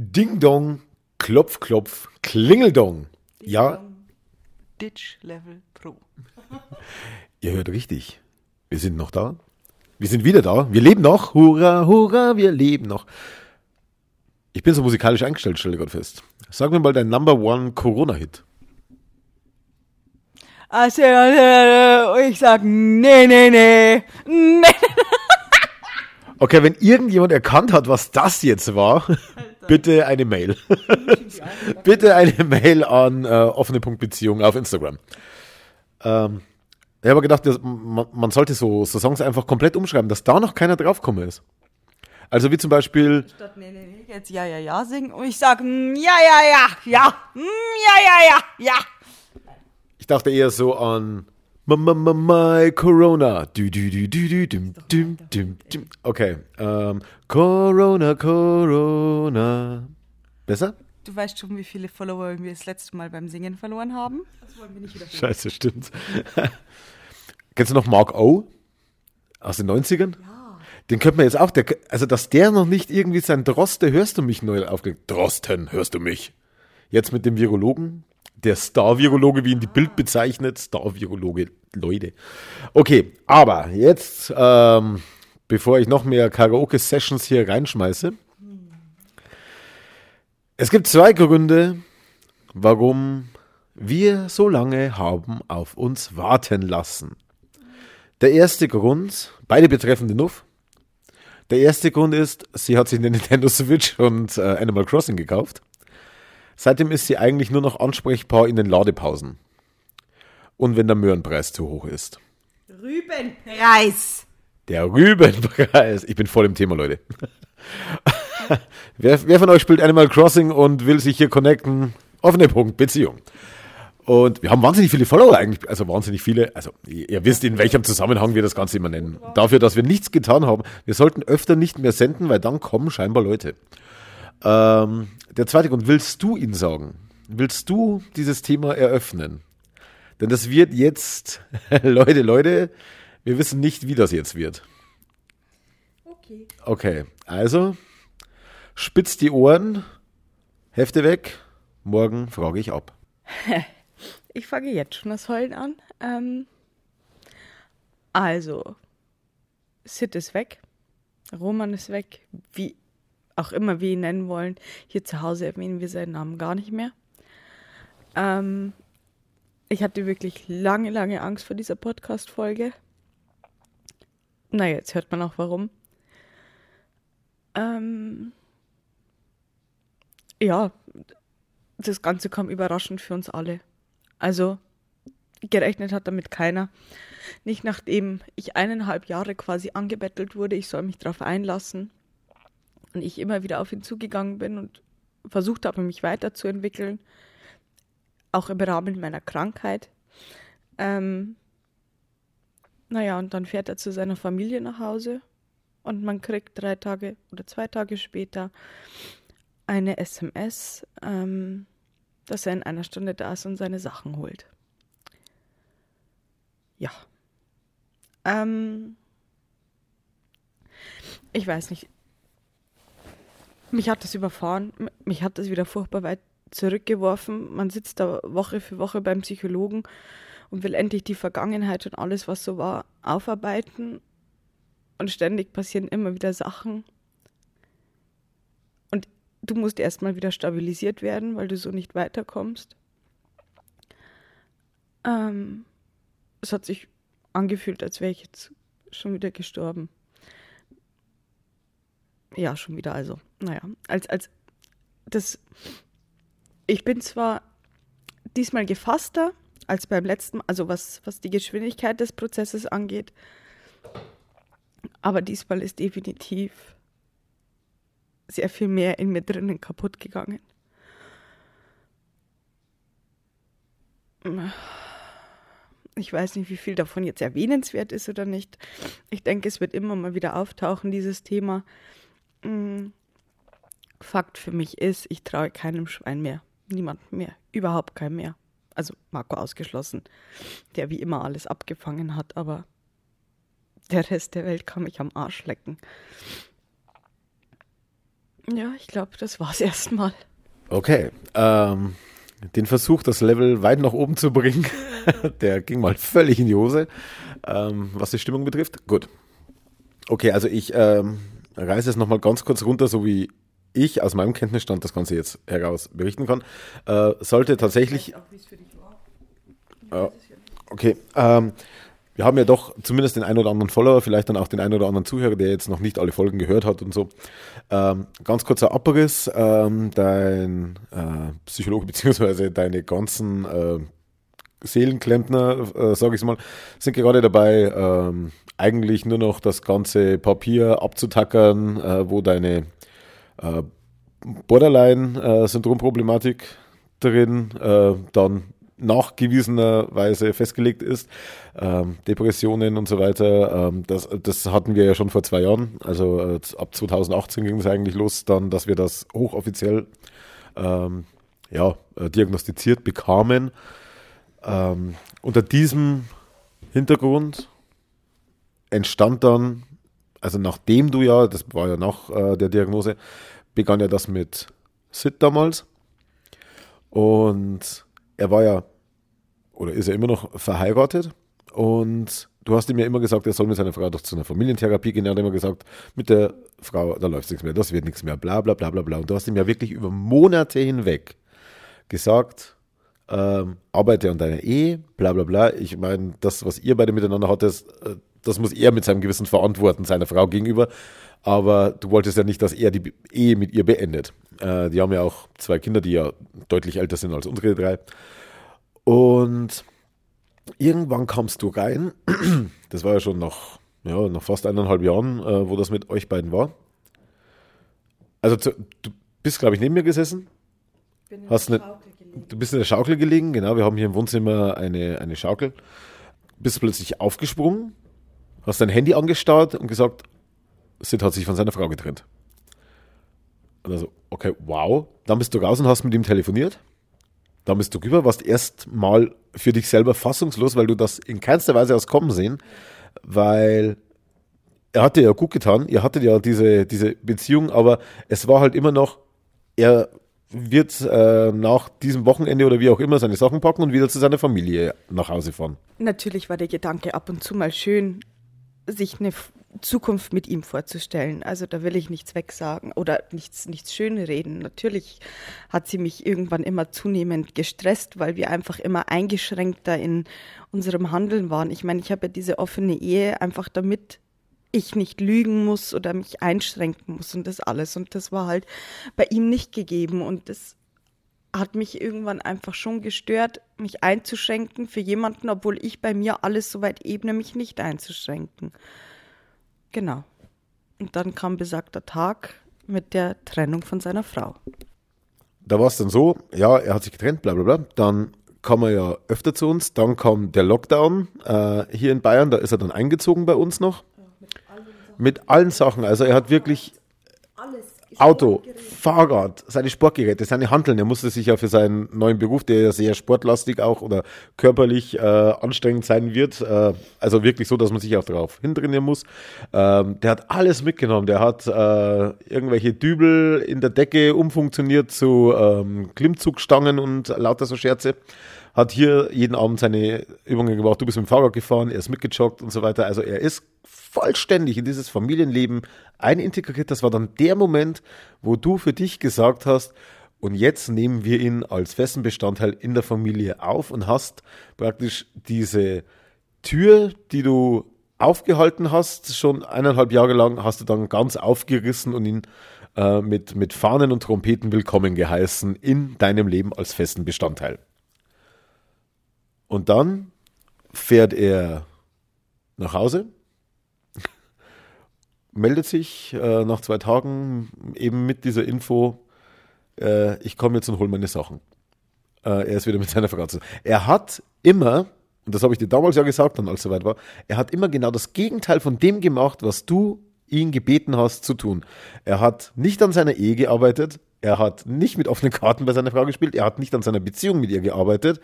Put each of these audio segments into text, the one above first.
Ding Dong, Klopf, Klopf, Klingeldong. Ja, Ditch Level Pro. ihr hört richtig. Wir sind noch da. Wir sind wieder da. Wir leben noch. Hurra, hurra, wir leben noch. Ich bin so musikalisch eingestellt, stelle Gott fest. Sag mir mal dein Number One Corona-Hit. Also, äh, ich sag, nee, nee, nee. Nee. Okay, wenn irgendjemand erkannt hat, was das jetzt war, bitte eine Mail. bitte eine Mail an äh, offene.beziehung auf Instagram. Ähm, ich habe gedacht, das, man, man sollte so, so Songs einfach komplett umschreiben, dass da noch keiner draufgekommen ist. Also wie zum Beispiel, Statt nee, nee, nee, jetzt ja, ja, ja singen und ich sag, mm, ja, ja, ja, ja, mm, ja, ja, ja, ja. ich dachte eher so an My, my, my, my Corona. Du, du, du, du, du, dum, dum, dum, dum. Okay, ähm, Corona, Corona. Besser? Du weißt schon, wie viele Follower wir das letzte Mal beim Singen verloren haben? Das wollen wir nicht wieder Scheiße, stimmt. Kennst du noch Mark O? Aus den 90ern? Ja. Den könnte man jetzt auch, der, also dass der noch nicht irgendwie sein Droste, hörst du mich neu aufgelegt. Drosten, hörst du mich? Jetzt mit dem Virologen, der Star-Virologe, wie ihn die Bild bezeichnet, Star-Virologe, Leute. Okay, aber jetzt, ähm, bevor ich noch mehr Karaoke-Sessions hier reinschmeiße, es gibt zwei Gründe, warum wir so lange haben auf uns warten lassen. Der erste Grund, beide betreffen den Nuff. Der erste Grund ist, sie hat sich eine Nintendo Switch und äh, Animal Crossing gekauft. Seitdem ist sie eigentlich nur noch ansprechbar in den Ladepausen. Und wenn der Möhrenpreis zu hoch ist. Rübenpreis. Der Rübenpreis. Ich bin voll im Thema, Leute. wer, wer von euch spielt Animal Crossing und will sich hier connecten? Offene Punkt, Beziehung. Und wir haben wahnsinnig viele Follower eigentlich, also wahnsinnig viele. Also ihr ihr wisst, in welchem Zusammenhang wir das Ganze immer nennen. Dafür, dass wir nichts getan haben. Wir sollten öfter nicht mehr senden, weil dann kommen scheinbar Leute. Ähm, der zweite Grund, willst du ihn sagen? Willst du dieses Thema eröffnen? Denn das wird jetzt, Leute, Leute, wir wissen nicht, wie das jetzt wird. Okay. Okay, also spitzt die Ohren, Hefte weg, morgen frage ich ab. Ich fange jetzt schon das Heulen an. Ähm, also, Sid ist weg. Roman ist weg. Wie auch immer wir ihn nennen wollen. Hier zu Hause erwähnen wir seinen Namen gar nicht mehr. Ähm, ich hatte wirklich lange, lange Angst vor dieser Podcast-Folge. Naja, jetzt hört man auch warum. Ähm, ja, das Ganze kam überraschend für uns alle. Also, gerechnet hat damit keiner. Nicht nachdem ich eineinhalb Jahre quasi angebettelt wurde, ich soll mich darauf einlassen. Und ich immer wieder auf ihn zugegangen bin und versucht habe, mich weiterzuentwickeln. Auch im Rahmen meiner Krankheit. Ähm, naja, und dann fährt er zu seiner Familie nach Hause und man kriegt drei Tage oder zwei Tage später eine SMS, ähm, dass er in einer Stunde da ist und seine Sachen holt. Ja. Ähm, ich weiß nicht. Mich hat das überfahren. Mich hat das wieder furchtbar weit zurückgeworfen. Man sitzt da Woche für Woche beim Psychologen und will endlich die Vergangenheit und alles, was so war, aufarbeiten. Und ständig passieren immer wieder Sachen. Und du musst erstmal wieder stabilisiert werden, weil du so nicht weiterkommst. Ähm, es hat sich angefühlt, als wäre ich jetzt schon wieder gestorben. Ja, schon wieder, also. Naja, als, als das. Ich bin zwar diesmal gefasster als beim letzten, also was, was die Geschwindigkeit des Prozesses angeht, aber diesmal ist definitiv sehr viel mehr in mir drinnen kaputt gegangen. Ich weiß nicht, wie viel davon jetzt erwähnenswert ist oder nicht. Ich denke, es wird immer mal wieder auftauchen, dieses Thema. Mm, Fakt für mich ist, ich traue keinem Schwein mehr. Niemandem mehr. Überhaupt keinem mehr. Also Marco ausgeschlossen, der wie immer alles abgefangen hat, aber der Rest der Welt kann mich am Arsch lecken. Ja, ich glaube, das war's erstmal. Okay. Ähm, den Versuch, das Level weit nach oben zu bringen, der ging mal völlig in die Hose, ähm, was die Stimmung betrifft. Gut. Okay, also ich ähm, reiße es nochmal ganz kurz runter, so wie ich aus meinem Kenntnisstand das Ganze jetzt heraus berichten kann. Äh, sollte tatsächlich. Äh, okay. Ähm, wir haben ja doch zumindest den einen oder anderen Follower, vielleicht dann auch den einen oder anderen Zuhörer, der jetzt noch nicht alle Folgen gehört hat und so. Ähm, ganz kurzer Abriss, ähm, dein äh, Psychologe beziehungsweise deine ganzen äh, Seelenklempner, äh, sage ich mal, sind gerade dabei, ähm, eigentlich nur noch das ganze Papier abzutackern, äh, wo deine äh, Borderline-Syndrom-Problematik drin äh, dann nachgewiesenerweise festgelegt ist. Ähm, Depressionen und so weiter, ähm, das, das hatten wir ja schon vor zwei Jahren. Also äh, ab 2018 ging es eigentlich los, dann, dass wir das hochoffiziell ähm, ja, äh, diagnostiziert bekamen. Ähm, unter diesem Hintergrund entstand dann, also nachdem du ja, das war ja nach äh, der Diagnose, begann ja das mit Sid damals. Und er war ja, oder ist er immer noch verheiratet und du hast ihm ja immer gesagt, er soll mit seiner Frau doch zu einer Familientherapie gehen. Er hat immer gesagt, mit der Frau, da läuft nichts mehr, das wird nichts mehr, bla bla bla bla bla. Und du hast ihm ja wirklich über Monate hinweg gesagt, ähm, arbeite an deiner Ehe, bla bla bla. Ich meine, das, was ihr beide miteinander hattet, äh, das muss er mit seinem Gewissen verantworten, seiner Frau gegenüber. Aber du wolltest ja nicht, dass er die Ehe mit ihr beendet. Äh, die haben ja auch zwei Kinder, die ja deutlich älter sind als unsere drei. Und irgendwann kamst du rein, das war ja schon nach, ja, nach fast eineinhalb Jahren, äh, wo das mit euch beiden war. Also zu, du bist, glaube ich, neben mir gesessen. Bin in hast gelegen. Du bist in der Schaukel gelegen, genau. Wir haben hier im Wohnzimmer eine, eine Schaukel. Bist plötzlich aufgesprungen, hast dein Handy angestarrt und gesagt, Sid hat sich von seiner Frau getrennt. Und also, okay, wow. Dann bist du raus und hast mit ihm telefoniert. Dann bist du rüber, warst erst mal für dich selber fassungslos, weil du das in keinster Weise hast kommen sehen, weil er hatte ja gut getan, ihr hattet ja diese, diese Beziehung, aber es war halt immer noch, er wird äh, nach diesem Wochenende oder wie auch immer seine Sachen packen und wieder zu seiner Familie nach Hause fahren. Natürlich war der Gedanke ab und zu mal schön, sich eine Zukunft mit ihm vorzustellen. Also da will ich nichts wegsagen oder nichts, nichts schönreden. Natürlich hat sie mich irgendwann immer zunehmend gestresst, weil wir einfach immer eingeschränkter in unserem Handeln waren. Ich meine, ich habe ja diese offene Ehe einfach damit ich nicht lügen muss oder mich einschränken muss und das alles. Und das war halt bei ihm nicht gegeben. Und das hat mich irgendwann einfach schon gestört, mich einzuschränken für jemanden, obwohl ich bei mir alles soweit ebne, mich nicht einzuschränken. Genau. Und dann kam besagter Tag mit der Trennung von seiner Frau. Da war es dann so, ja, er hat sich getrennt, bla bla bla. Dann kam er ja öfter zu uns. Dann kam der Lockdown äh, hier in Bayern, da ist er dann eingezogen bei uns noch. Mit, allen Sachen. Also er hat wirklich Auto, Fahrrad, seine Sportgeräte, seine Handeln. Er musste sich ja für seinen neuen Beruf, der ja sehr sportlastig auch oder körperlich äh, anstrengend sein wird, äh, also wirklich so, dass man sich auch darauf hintrainieren muss. Ähm, der hat alles mitgenommen. Der hat äh, irgendwelche Dübel in der Decke umfunktioniert zu ähm, Klimmzugstangen und lauter so Scherze hat hier jeden Abend seine Übungen gemacht. Du bist mit dem Fahrrad gefahren, er ist mitgejoggt und so weiter. Also er ist vollständig in dieses Familienleben einintegriert. Das war dann der Moment, wo du für dich gesagt hast, und jetzt nehmen wir ihn als festen Bestandteil in der Familie auf und hast praktisch diese Tür, die du aufgehalten hast, schon eineinhalb Jahre lang, hast du dann ganz aufgerissen und ihn äh, mit, mit Fahnen und Trompeten willkommen geheißen in deinem Leben als festen Bestandteil. Und dann fährt er nach Hause, meldet sich äh, nach zwei Tagen eben mit dieser Info, äh, ich komme jetzt und hole meine Sachen. Äh, er ist wieder mit seiner Frau zu. Er hat immer, und das habe ich dir damals ja gesagt, dann als es soweit war, er hat immer genau das Gegenteil von dem gemacht, was du ihn gebeten hast zu tun. Er hat nicht an seiner Ehe gearbeitet, er hat nicht mit offenen Karten bei seiner Frau gespielt, er hat nicht an seiner Beziehung mit ihr gearbeitet,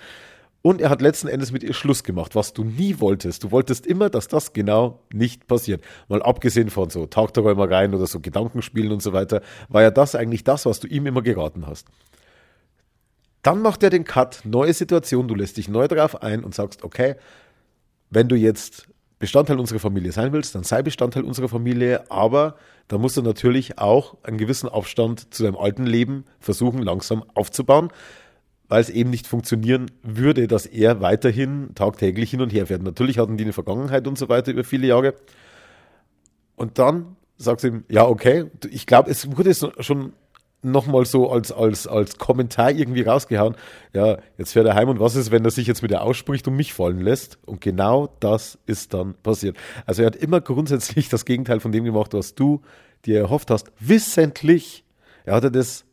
Und er hat letzten Endes mit ihr Schluss gemacht, was du nie wolltest. Du wolltest immer, dass das genau nicht passiert. Mal abgesehen von so Tagträumereien oder so Gedankenspielen und so weiter, war ja das eigentlich das, was du ihm immer geraten hast. Dann macht er den Cut, neue Situation, du lässt dich neu darauf ein und sagst, okay, wenn du jetzt Bestandteil unserer Familie sein willst, dann sei Bestandteil unserer Familie, aber da musst du natürlich auch einen gewissen Abstand zu deinem alten Leben versuchen, langsam aufzubauen weil es eben nicht funktionieren würde, dass er weiterhin tagtäglich hin und her fährt. Natürlich hatten die eine Vergangenheit und so weiter über viele Jahre. Und dann sagt sie ihm, ja, okay, ich glaube, es wurde schon nochmal so als, als, als Kommentar irgendwie rausgehauen, ja, jetzt fährt er heim und was ist, wenn er sich jetzt mit ihr ausspricht und mich fallen lässt? Und genau das ist dann passiert. Also er hat immer grundsätzlich das Gegenteil von dem gemacht, was du dir erhofft hast, wissentlich. Er hatte das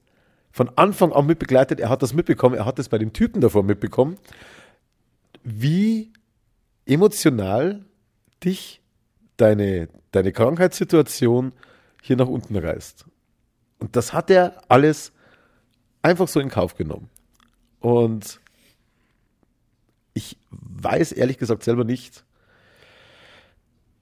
von Anfang an mitbegleitet. Er hat das mitbekommen, er hat das bei dem Typen davor mitbekommen, wie emotional dich deine, deine Krankheitssituation hier nach unten reißt. Und das hat er alles einfach so in Kauf genommen. Und ich weiß ehrlich gesagt selber nicht,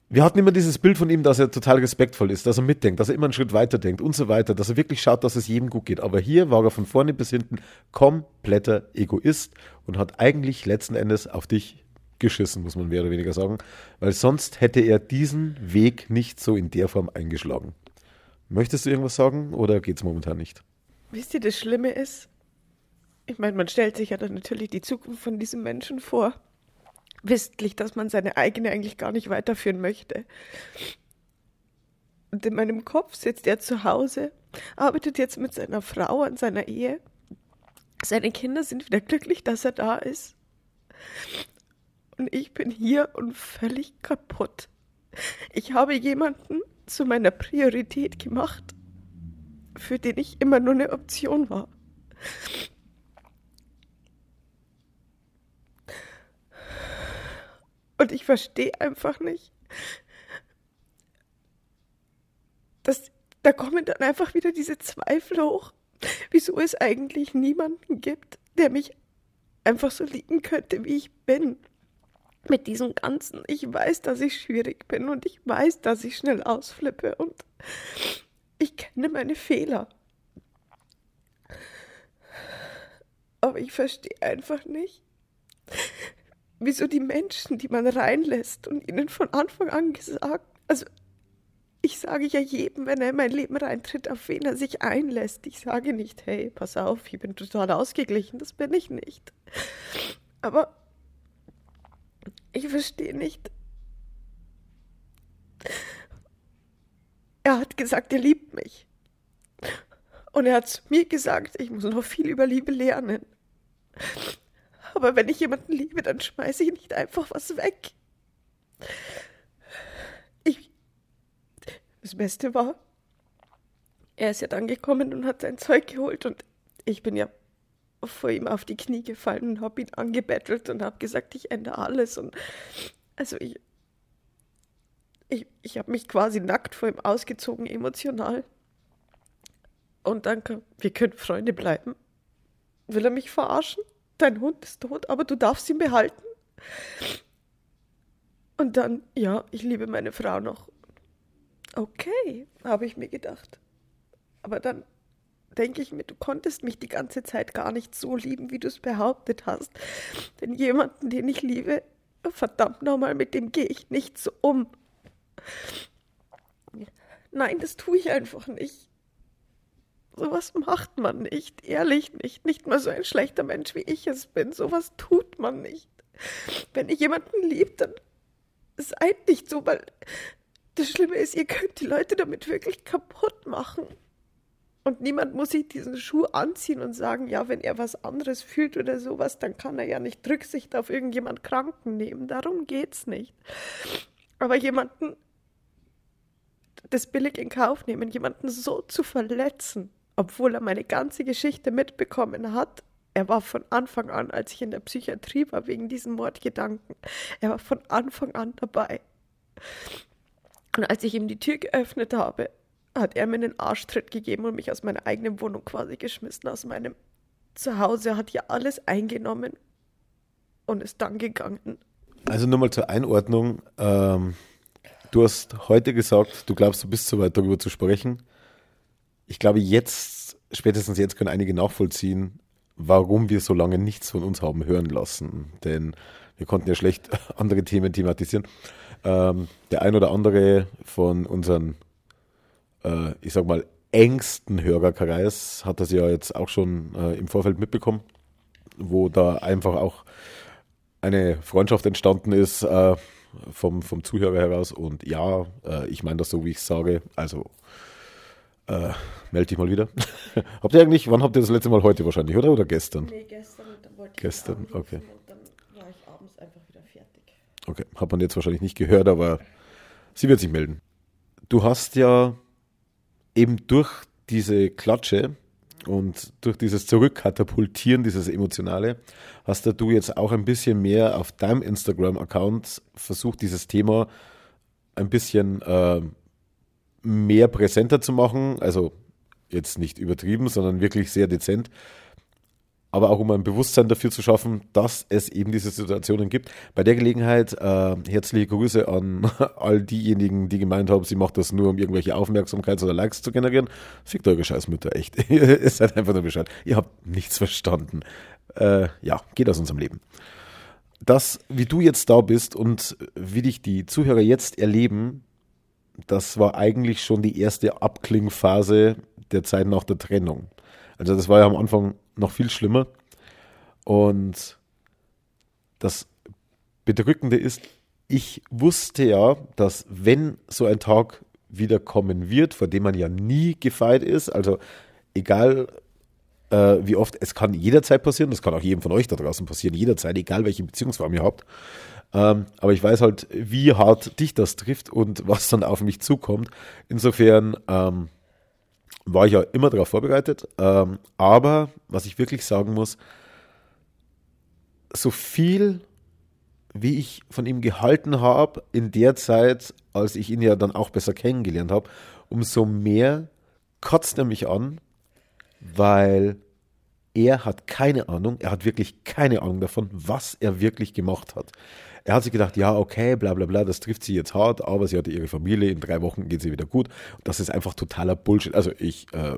wir hatten immer dieses Bild von ihm, dass er total respektvoll ist, dass er mitdenkt, dass er immer einen Schritt weiter denkt und so weiter, dass er wirklich schaut, dass es jedem gut geht. Aber hier war er von vorne bis hinten kompletter Egoist und hat eigentlich letzten Endes auf dich geschissen, muss man mehr oder weniger sagen, weil sonst hätte er diesen Weg nicht so in der Form eingeschlagen. Möchtest du irgendwas sagen oder geht es momentan nicht? Wisst ihr, das Schlimme ist, ich meine, man stellt sich ja dann natürlich die Zukunft von diesem Menschen vor wissentlich, dass man seine eigene eigentlich gar nicht weiterführen möchte. Und in meinem Kopf sitzt er zu Hause, arbeitet jetzt mit seiner Frau an seiner Ehe. Seine Kinder sind wieder glücklich, dass er da ist. Und ich bin hier und völlig kaputt. Ich habe jemanden zu meiner Priorität gemacht, für den ich immer nur eine Option war. Und ich verstehe einfach nicht, dass da kommen dann einfach wieder diese Zweifel hoch, wieso es eigentlich niemanden gibt, der mich einfach so lieben könnte, wie ich bin. Mit diesem Ganzen. Ich weiß, dass ich schwierig bin und ich weiß, dass ich schnell ausflippe und ich kenne meine Fehler. Aber ich verstehe einfach nicht, wieso die Menschen, die man reinlässt und ihnen von Anfang an gesagt, also ich sage ja jedem, wenn er in mein Leben reintritt, auf wen er sich einlässt. Ich sage nicht, hey, pass auf, ich bin total ausgeglichen, das bin ich nicht. Aber ich verstehe nicht. Er hat gesagt, er liebt mich. Und er hat mir gesagt, ich muss noch viel über Liebe lernen. Aber wenn ich jemanden liebe, dann schmeiße ich nicht einfach was weg. Ich. Das Beste war, er ist ja dann gekommen und hat sein Zeug geholt und ich bin ja vor ihm auf die Knie gefallen und habe ihn angebettelt und habe gesagt, ich ändere alles und also ich ich, ich habe mich quasi nackt vor ihm ausgezogen, emotional. Und dann, wir können Freunde bleiben. Will er mich verarschen? Dein Hund ist tot, aber du darfst ihn behalten. Und dann, ja, ich liebe meine Frau noch. Okay, habe ich mir gedacht. Aber dann denke ich mir, du konntest mich die ganze Zeit gar nicht so lieben, wie du es behauptet hast. Denn jemanden, den ich liebe, verdammt nochmal, mit dem gehe ich nicht so um. Nein, das tue ich einfach nicht. Sowas macht man nicht, ehrlich nicht. Nicht mal so ein schlechter Mensch, wie ich es bin. Sowas tut man nicht. Wenn ihr jemanden liebt, dann seid nicht so, weil das Schlimme ist, ihr könnt die Leute damit wirklich kaputt machen. Und niemand muss sich diesen Schuh anziehen und sagen, ja, wenn er was anderes fühlt oder sowas, dann kann er ja nicht Rücksicht auf irgendjemand Kranken nehmen. Darum geht's nicht. Aber jemanden das billig in Kauf nehmen, jemanden so zu verletzen, obwohl er meine ganze Geschichte mitbekommen hat. Er war von Anfang an, als ich in der Psychiatrie war, wegen diesen Mordgedanken, er war von Anfang an dabei. Und als ich ihm die Tür geöffnet habe, hat er mir einen Arschtritt gegeben und mich aus meiner eigenen Wohnung quasi geschmissen, aus meinem Zuhause, hat ja alles eingenommen. und ist dann gegangen. Also nur mal zur Einordnung. Ähm, du hast heute gesagt, du glaubst, du bist soweit darüber zu sprechen. Ich glaube, jetzt, spätestens jetzt können einige nachvollziehen, warum wir so lange nichts von uns haben hören lassen. Denn wir konnten ja schlecht andere Themen thematisieren. Ähm, der ein oder andere von unseren, äh, ich sag mal, engsten Hörerkreis hat das ja jetzt auch schon äh, im Vorfeld mitbekommen, wo da einfach auch eine Freundschaft entstanden ist äh, vom, vom Zuhörer heraus. Und ja, äh, ich meine das so, wie ich sage. Also äh, melde dich mal wieder. habt ihr eigentlich, wann habt ihr das letzte Mal heute wahrscheinlich, oder? Oder gestern? Nee, gestern. Wollte ich Gestern, okay. Und dann war ich abends einfach wieder fertig. Okay, hat man jetzt wahrscheinlich nicht gehört, aber sie wird sich melden. Du hast ja eben durch diese Klatsche und durch dieses Zurückkatapultieren, dieses Emotionale, hast du jetzt auch ein bisschen mehr auf deinem Instagram-Account versucht, dieses Thema ein bisschen äh, mehr präsenter zu machen. Also jetzt nicht übertrieben, sondern wirklich sehr dezent aber auch um ein Bewusstsein dafür zu schaffen, dass es eben diese Situationen gibt. Bei der Gelegenheit äh, herzliche Grüße an all diejenigen, die gemeint haben, sie macht das nur, um irgendwelche Aufmerksamkeit oder Likes zu generieren. Fickt eure Scheißmütter, echt. Ihr seid einfach nur Bescheid. Ihr habt nichts verstanden. Äh, ja, geht aus unserem Leben. Das, wie du jetzt da bist und wie dich die Zuhörer jetzt erleben, das war eigentlich schon die erste Abklingphase der Zeit nach der Trennung. Also das war ja am Anfang noch viel schlimmer. Und das Bedrückende ist, ich wusste ja, dass wenn so ein Tag wieder kommen wird, vor dem man ja nie gefeit ist, also egal äh, wie oft, es kann jederzeit passieren, das kann auch jedem von euch da draußen passieren, jederzeit, egal welche Beziehungsform ihr habt. Ähm, aber ich weiß halt, wie hart dich das trifft und was dann auf mich zukommt. Insofern ähm, war ich ja immer darauf vorbereitet. Ähm, aber was ich wirklich sagen muss, so viel wie ich von ihm gehalten habe in der Zeit, als ich ihn ja dann auch besser kennengelernt habe, umso mehr kotzt er mich an, weil er hat keine Ahnung, er hat wirklich keine Ahnung davon, was er wirklich gemacht hat. Er hat sich gedacht, ja, okay, bla bla bla, das trifft sie jetzt hart, aber sie hatte ihre Familie, in drei Wochen geht sie wieder gut. Das ist einfach totaler Bullshit. Also ich, äh,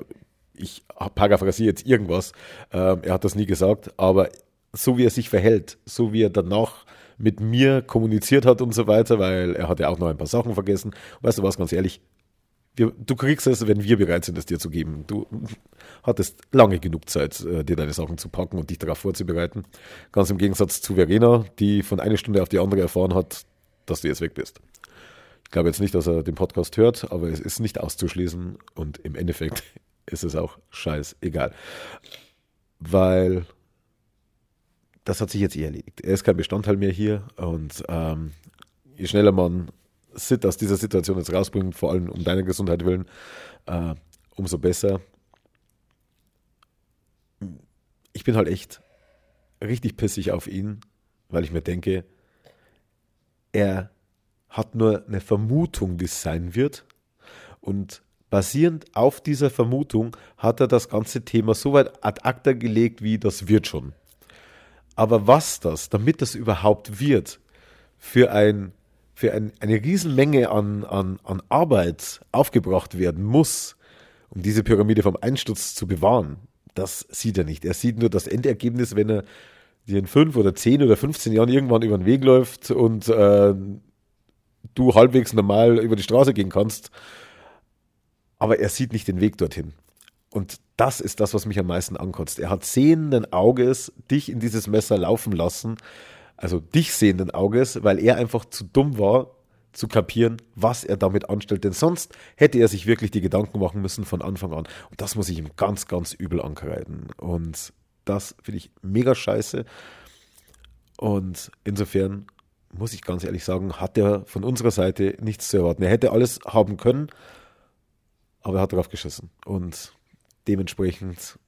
ich paraphrasiere jetzt irgendwas. Ähm, er hat das nie gesagt, aber so wie er sich verhält, so wie er danach mit mir kommuniziert hat und so weiter, weil er hat ja auch noch ein paar Sachen vergessen. Weißt du was, ganz ehrlich, wir, du kriegst es, wenn wir bereit sind, es dir zu geben. Du hattest lange genug Zeit, äh, dir deine Sachen zu packen und dich darauf vorzubereiten. Ganz im Gegensatz zu Verena, die von einer Stunde auf die andere erfahren hat, dass du jetzt weg bist. Ich glaube jetzt nicht, dass er den Podcast hört, aber es ist nicht auszuschließen und im Endeffekt ist es auch scheißegal. Weil das hat sich jetzt eh erledigt. Er ist kein Bestandteil mehr hier und ähm, je schneller man Sit aus dieser Situation jetzt rausbringen, vor allem um deine Gesundheit willen, äh, umso besser. Ich bin halt echt richtig pissig auf ihn, weil ich mir denke, er hat nur eine Vermutung, wie es sein wird. Und basierend auf dieser Vermutung hat er das ganze Thema so weit ad acta gelegt, wie das wird schon. Aber was das, damit das überhaupt wird, für ein für ein, eine Riesenmenge an, an, an Arbeit aufgebracht werden muss, um diese Pyramide vom Einsturz zu bewahren, das sieht er nicht. Er sieht nur das Endergebnis, wenn er dir in fünf oder zehn oder 15 Jahren irgendwann über den Weg läuft und äh, du halbwegs normal über die Straße gehen kannst. Aber er sieht nicht den Weg dorthin. Und das ist das, was mich am meisten ankotzt. Er hat sehenden Auges dich in dieses Messer laufen lassen also dich sehenden Auges, weil er einfach zu dumm war, zu kapieren, was er damit anstellt. Denn sonst hätte er sich wirklich die Gedanken machen müssen von Anfang an. Und das muss ich ihm ganz, ganz übel ankreiden. Und das finde ich mega scheiße. Und insofern muss ich ganz ehrlich sagen, hat er von unserer Seite nichts zu erwarten. Er hätte alles haben können, aber er hat drauf geschissen. Und dementsprechend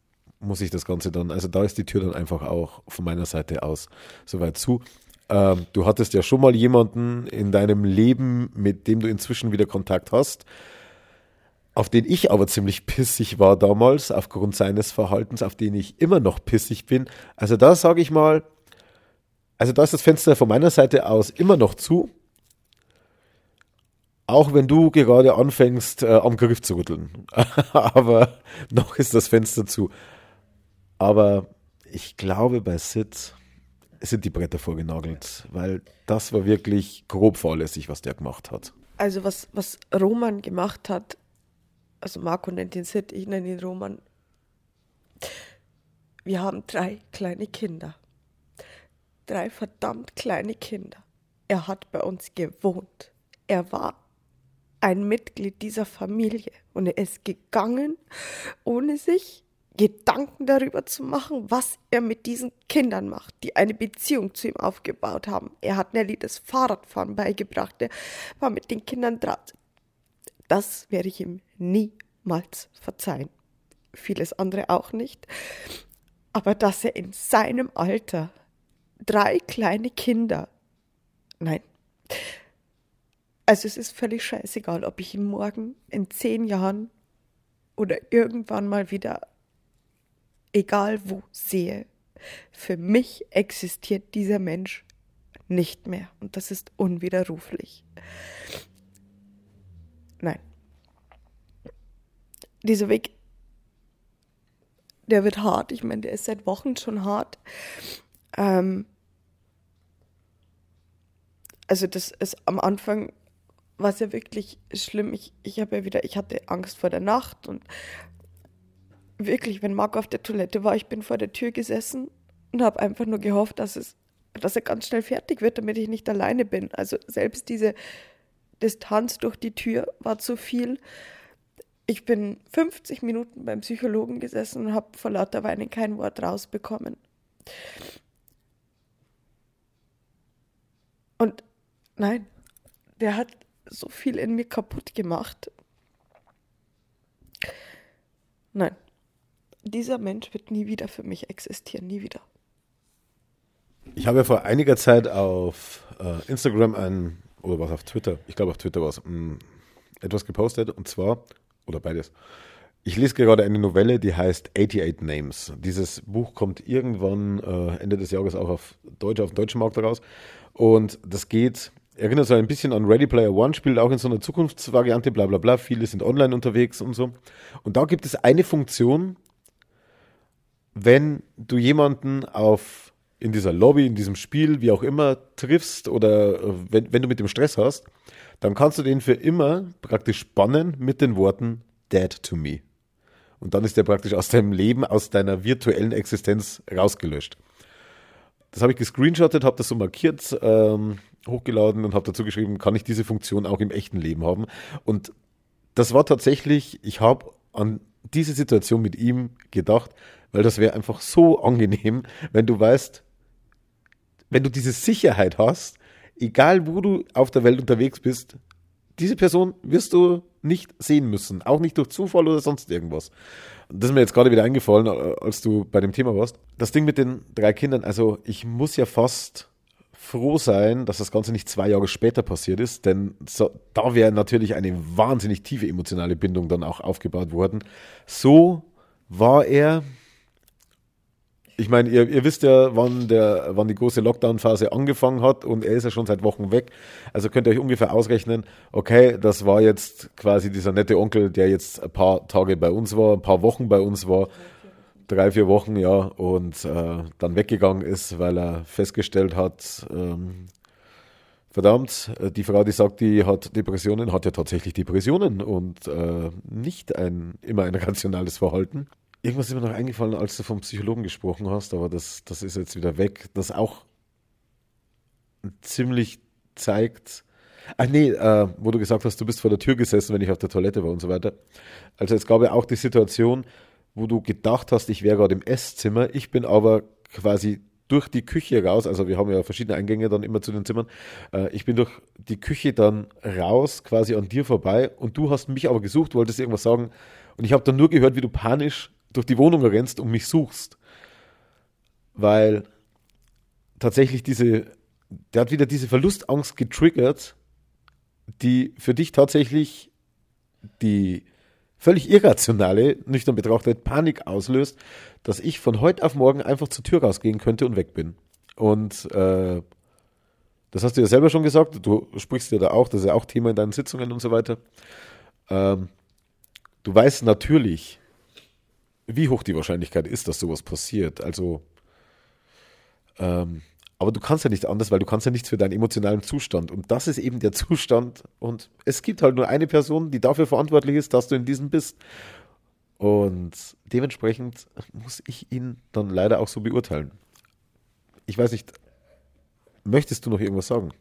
muss ich das Ganze dann, also da ist die Tür dann einfach auch von meiner Seite aus soweit zu. Ähm, du hattest ja schon mal jemanden in deinem Leben, mit dem du inzwischen wieder Kontakt hast, auf den ich aber ziemlich pissig war damals, aufgrund seines Verhaltens, auf den ich immer noch pissig bin. Also da sage ich mal, Also da ist das Fenster von meiner Seite aus immer noch zu. Auch wenn du gerade anfängst, äh, am Griff zu rütteln. Aber noch ist das Fenster zu. Aber ich glaube, bei Sid sind die Bretter vorgenagelt, weil das war wirklich grob fahrlässig, was der gemacht hat. Also was, was Roman gemacht hat, also Marco nennt ihn Sid, ich nenne ihn Roman. Wir haben drei kleine Kinder. Drei verdammt kleine Kinder. Er hat bei uns gewohnt. Er war ein Mitglied dieser Familie und er ist gegangen, ohne sich Gedanken darüber zu machen, was er mit diesen Kindern macht, die eine Beziehung zu ihm aufgebaut haben. Er hat Nelly das Fahrradfahren beigebracht, er war mit den Kindern draht. Das werde ich ihm niemals verzeihen. Vieles andere auch nicht. Aber dass er in seinem Alter drei kleine Kinder, nein, also es ist völlig scheißegal, ob ich ihn morgen in zehn Jahren oder irgendwann mal wieder egal wo sehe. Für mich existiert dieser Mensch nicht mehr und das ist unwiderruflich. Nein. Dieser Weg, der wird hart. Ich meine, der ist seit Wochen schon hart. Ähm also das ist am Anfang war es ja wirklich schlimm. Ich, ich habe ja wieder, ich hatte Angst vor der Nacht und wirklich, wenn Marco auf der Toilette war, ich bin vor der Tür gesessen und habe einfach nur gehofft, dass es, dass er ganz schnell fertig wird, damit ich nicht alleine bin. Also selbst diese Distanz durch die Tür war zu viel. Ich bin 50 Minuten beim Psychologen gesessen und habe vor lauter Weinen kein Wort rausbekommen. Und nein, der hat so viel in mir kaputt gemacht. Nein dieser Mensch wird nie wieder für mich existieren, nie wieder. Ich habe ja vor einiger Zeit auf äh, Instagram ein, oder was auf Twitter, ich glaube auf Twitter war es, mm, etwas gepostet und zwar, oder beides. Ich lese gerade eine Novelle, die heißt 88 Names. Dieses Buch kommt irgendwann äh, Ende des Jahres auch auf Deutsch, auf dem deutschen Markt raus. Und das geht, erinnert so ein bisschen an Ready Player One, spielt auch in so einer Zukunftsvariante, bla bla bla. Viele sind online unterwegs und so. Und da gibt es eine Funktion, wenn du jemanden auf in dieser Lobby, in diesem Spiel, wie auch immer, triffst oder äh, wenn, wenn du mit dem Stress hast, dann kannst du den für immer praktisch bannen mit den Worten Dead to me. Und dann ist der praktisch aus deinem Leben, aus deiner virtuellen Existenz rausgelöscht. Das habe ich gescreenshottet, habe das so markiert, ähm, hochgeladen und habe dazu geschrieben, kann ich diese Funktion auch im echten Leben haben? Und das war tatsächlich, ich habe an diese Situation mit ihm gedacht, weil das wäre einfach so angenehm, wenn du weißt, wenn du diese Sicherheit hast, egal wo du auf der Welt unterwegs bist, diese Person wirst du nicht sehen müssen, auch nicht durch Zufall oder sonst irgendwas. Das ist mir jetzt gerade wieder eingefallen, als du bei dem Thema warst. Das Ding mit den drei Kindern, also ich muss ja fast froh sein, dass das Ganze nicht zwei Jahre später passiert ist, denn so, da wäre natürlich eine wahnsinnig tiefe emotionale Bindung dann auch aufgebaut worden. So war er ich meine, ihr, ihr wisst ja, wann, der, wann die große Lockdown-Phase angefangen hat und er ist ja schon seit Wochen weg. Also könnt ihr euch ungefähr ausrechnen, okay, das war jetzt quasi dieser nette Onkel, der jetzt ein paar Tage bei uns war, ein paar Wochen bei uns war, drei, vier Wochen, ja, und äh, dann weggegangen ist, weil er festgestellt hat, ähm, verdammt, äh, die Frau, die sagt, die hat Depressionen, hat ja tatsächlich Depressionen und äh, nicht ein immer ein rationales Verhalten. Irgendwas ist mir noch eingefallen, als du vom Psychologen gesprochen hast, aber das, das ist jetzt wieder weg, das auch ziemlich zeigt. Ach nee, äh, wo du gesagt hast, du bist vor der Tür gesessen, wenn ich auf der Toilette war und so weiter. Also es gab ja auch die Situation, wo du gedacht hast, ich wäre gerade im Esszimmer, ich bin aber quasi durch die Küche raus, also wir haben ja verschiedene Eingänge dann immer zu den Zimmern, äh, ich bin durch die Küche dann raus, quasi an dir vorbei und du hast mich aber gesucht, wolltest irgendwas sagen und ich habe dann nur gehört, wie du panisch durch die Wohnung rennst und mich suchst. Weil tatsächlich diese, der hat wieder diese Verlustangst getriggert, die für dich tatsächlich die völlig irrationale, nüchtern betrachtet, Panik auslöst, dass ich von heute auf morgen einfach zur Tür rausgehen könnte und weg bin. Und äh, das hast du ja selber schon gesagt. Du sprichst ja da auch, das ist ja auch Thema in deinen Sitzungen und so weiter. Ähm, du weißt natürlich, wie hoch die Wahrscheinlichkeit ist, dass sowas passiert. Also, ähm, aber du kannst ja nicht anders, weil du kannst ja nichts für deinen emotionalen Zustand. Und das ist eben der Zustand. Und es gibt halt nur eine Person, die dafür verantwortlich ist, dass du in diesem bist. Und dementsprechend muss ich ihn dann leider auch so beurteilen. Ich weiß nicht, möchtest du noch irgendwas sagen?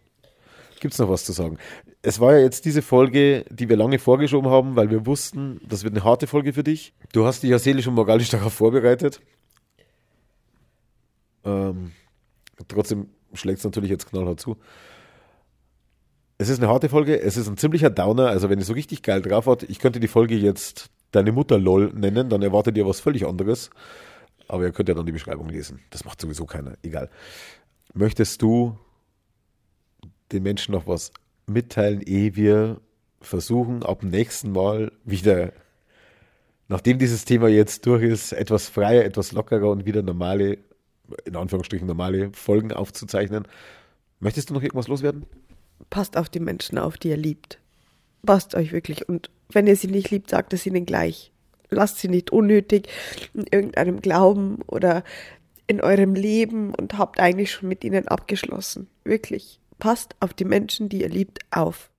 Gibt es noch was zu sagen? Es war ja jetzt diese Folge, die wir lange vorgeschoben haben, weil wir wussten, das wird eine harte Folge für dich. Du hast dich ja seelisch und moralisch darauf vorbereitet. Ähm, trotzdem schlägt es natürlich jetzt knallhart zu. Es ist eine harte Folge, es ist ein ziemlicher Downer, also wenn ihr so richtig geil drauf hat, ich könnte die Folge jetzt deine Mutter LOL nennen, dann erwartet ihr was völlig anderes. Aber ihr könnt ja dann die Beschreibung lesen. Das macht sowieso keiner. Egal. Möchtest du den Menschen noch was mitteilen, ehe wir versuchen, ab dem nächsten Mal wieder, nachdem dieses Thema jetzt durch ist, etwas freier, etwas lockerer und wieder normale, in Anführungsstrichen normale Folgen aufzuzeichnen? Möchtest du noch irgendwas loswerden? Passt auf die Menschen auf, die ihr liebt. Passt euch wirklich und wenn ihr sie nicht liebt, sagt es ihnen gleich. Lasst sie nicht unnötig in irgendeinem Glauben oder in eurem Leben und habt eigentlich schon mit ihnen abgeschlossen. Wirklich. Passt auf die Menschen, die ihr liebt, auf.